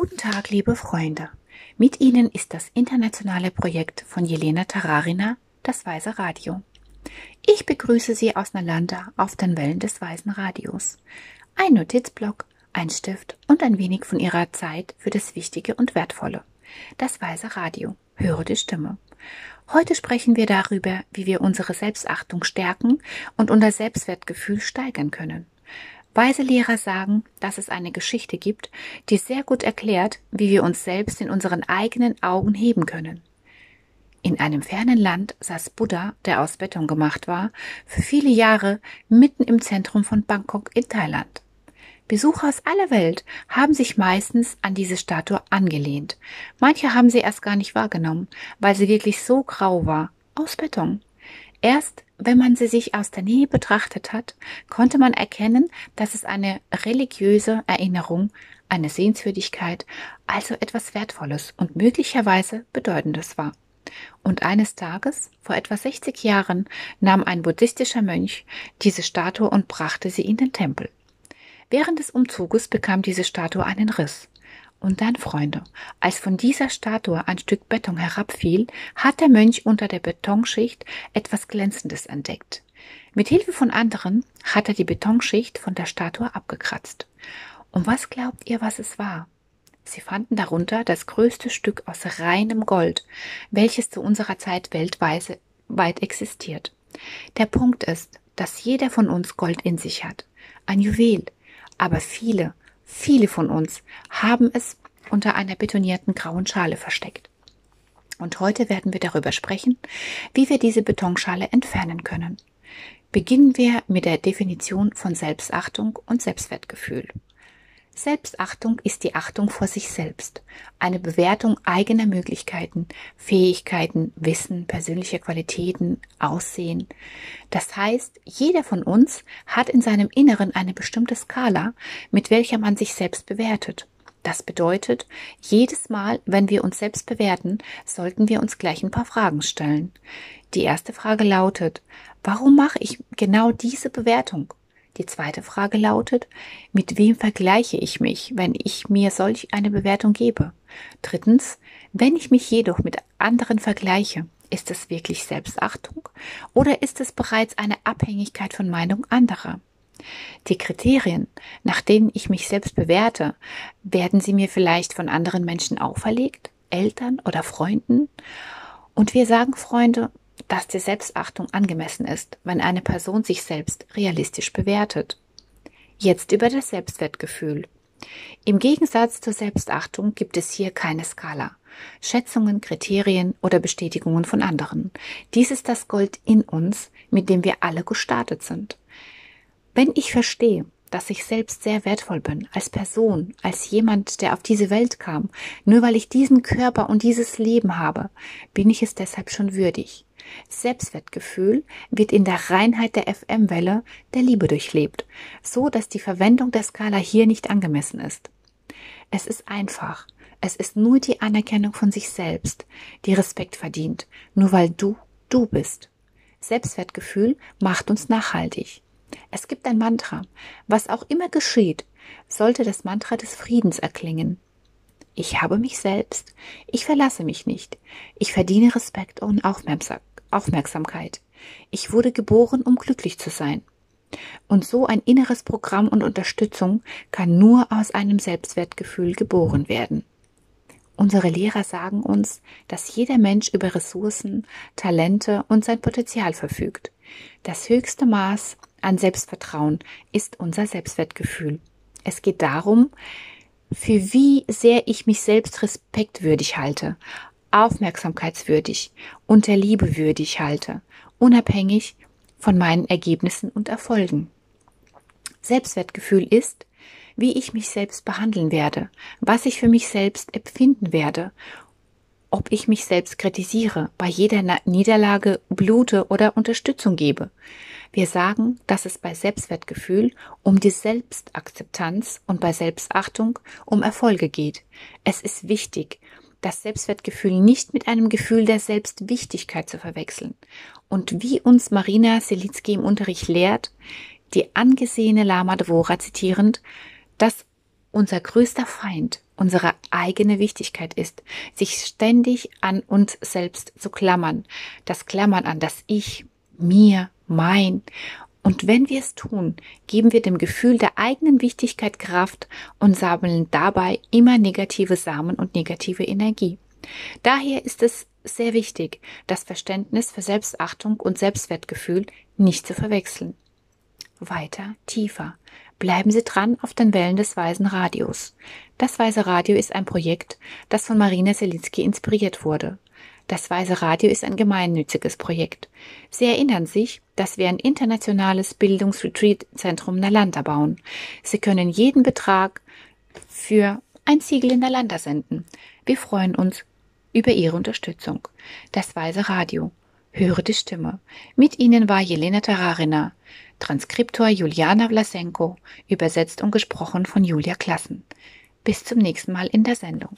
Guten Tag, liebe Freunde. Mit Ihnen ist das internationale Projekt von Jelena Tararina, das Weiße Radio. Ich begrüße Sie aus Nalanda auf den Wellen des Weißen Radios. Ein Notizblock, ein Stift und ein wenig von Ihrer Zeit für das Wichtige und Wertvolle. Das Weiße Radio. Höre die Stimme. Heute sprechen wir darüber, wie wir unsere Selbstachtung stärken und unser Selbstwertgefühl steigern können. Weise Lehrer sagen, dass es eine Geschichte gibt, die sehr gut erklärt, wie wir uns selbst in unseren eigenen Augen heben können. In einem fernen Land saß Buddha, der aus Beton gemacht war, für viele Jahre mitten im Zentrum von Bangkok in Thailand. Besucher aus aller Welt haben sich meistens an diese Statue angelehnt. Manche haben sie erst gar nicht wahrgenommen, weil sie wirklich so grau war, aus Beton. Erst wenn man sie sich aus der Nähe betrachtet hat, konnte man erkennen, dass es eine religiöse Erinnerung, eine Sehenswürdigkeit, also etwas Wertvolles und möglicherweise Bedeutendes war. Und eines Tages, vor etwa 60 Jahren, nahm ein buddhistischer Mönch diese Statue und brachte sie in den Tempel. Während des Umzuges bekam diese Statue einen Riss. Und dann, Freunde, als von dieser Statue ein Stück Beton herabfiel, hat der Mönch unter der Betonschicht etwas Glänzendes entdeckt. Mit Hilfe von anderen hat er die Betonschicht von der Statue abgekratzt. Und was glaubt ihr, was es war? Sie fanden darunter das größte Stück aus reinem Gold, welches zu unserer Zeit weltweit weit existiert. Der Punkt ist, dass jeder von uns Gold in sich hat. Ein Juwel. Aber viele, Viele von uns haben es unter einer betonierten grauen Schale versteckt. Und heute werden wir darüber sprechen, wie wir diese Betonschale entfernen können. Beginnen wir mit der Definition von Selbstachtung und Selbstwertgefühl. Selbstachtung ist die Achtung vor sich selbst, eine Bewertung eigener Möglichkeiten, Fähigkeiten, Wissen, persönliche Qualitäten, Aussehen. Das heißt, jeder von uns hat in seinem Inneren eine bestimmte Skala, mit welcher man sich selbst bewertet. Das bedeutet, jedes Mal, wenn wir uns selbst bewerten, sollten wir uns gleich ein paar Fragen stellen. Die erste Frage lautet, warum mache ich genau diese Bewertung? Die zweite Frage lautet, mit wem vergleiche ich mich, wenn ich mir solch eine Bewertung gebe? Drittens, wenn ich mich jedoch mit anderen vergleiche, ist es wirklich Selbstachtung oder ist es bereits eine Abhängigkeit von Meinung anderer? Die Kriterien, nach denen ich mich selbst bewerte, werden sie mir vielleicht von anderen Menschen auferlegt, Eltern oder Freunden? Und wir sagen Freunde, dass die Selbstachtung angemessen ist, wenn eine Person sich selbst realistisch bewertet. Jetzt über das Selbstwertgefühl. Im Gegensatz zur Selbstachtung gibt es hier keine Skala. Schätzungen, Kriterien oder Bestätigungen von anderen. Dies ist das Gold in uns, mit dem wir alle gestartet sind. Wenn ich verstehe, dass ich selbst sehr wertvoll bin, als Person, als jemand, der auf diese Welt kam, nur weil ich diesen Körper und dieses Leben habe, bin ich es deshalb schon würdig. Selbstwertgefühl wird in der Reinheit der FM-Welle der Liebe durchlebt, so dass die Verwendung der Skala hier nicht angemessen ist. Es ist einfach. Es ist nur die Anerkennung von sich selbst, die Respekt verdient, nur weil du du bist. Selbstwertgefühl macht uns nachhaltig. Es gibt ein Mantra. Was auch immer geschieht, sollte das Mantra des Friedens erklingen. Ich habe mich selbst. Ich verlasse mich nicht. Ich verdiene Respekt und Aufmerksamkeit. Ich wurde geboren, um glücklich zu sein. Und so ein inneres Programm und Unterstützung kann nur aus einem Selbstwertgefühl geboren werden. Unsere Lehrer sagen uns, dass jeder Mensch über Ressourcen, Talente und sein Potenzial verfügt. Das höchste Maß an Selbstvertrauen ist unser Selbstwertgefühl. Es geht darum, für wie sehr ich mich selbst respektwürdig halte, aufmerksamkeitswürdig und der Liebe würdig halte, unabhängig von meinen Ergebnissen und Erfolgen. Selbstwertgefühl ist, wie ich mich selbst behandeln werde, was ich für mich selbst empfinden werde, ob ich mich selbst kritisiere, bei jeder Niederlage blute oder Unterstützung gebe. Wir sagen, dass es bei Selbstwertgefühl um die Selbstakzeptanz und bei Selbstachtung um Erfolge geht. Es ist wichtig, das Selbstwertgefühl nicht mit einem Gefühl der Selbstwichtigkeit zu verwechseln. Und wie uns Marina Selitzky im Unterricht lehrt, die angesehene Lama Dvora zitierend, das unser größter Feind unsere eigene Wichtigkeit ist, sich ständig an uns selbst zu klammern, das Klammern an das Ich, mir, mein. Und wenn wir es tun, geben wir dem Gefühl der eigenen Wichtigkeit Kraft und sammeln dabei immer negative Samen und negative Energie. Daher ist es sehr wichtig, das Verständnis für Selbstachtung und Selbstwertgefühl nicht zu verwechseln. Weiter, tiefer. Bleiben Sie dran auf den Wellen des Weisen Radios. Das Weise Radio ist ein Projekt, das von Marina Selitzky inspiriert wurde. Das Weise Radio ist ein gemeinnütziges Projekt. Sie erinnern sich, dass wir ein internationales Bildungsretreat-Zentrum Nalanda bauen. Sie können jeden Betrag für ein Siegel in Nalanda senden. Wir freuen uns über Ihre Unterstützung. Das Weise Radio. Höre die Stimme. Mit Ihnen war Jelena Tararina. Transkriptor Juliana Vlasenko, übersetzt und gesprochen von Julia Klassen. Bis zum nächsten Mal in der Sendung.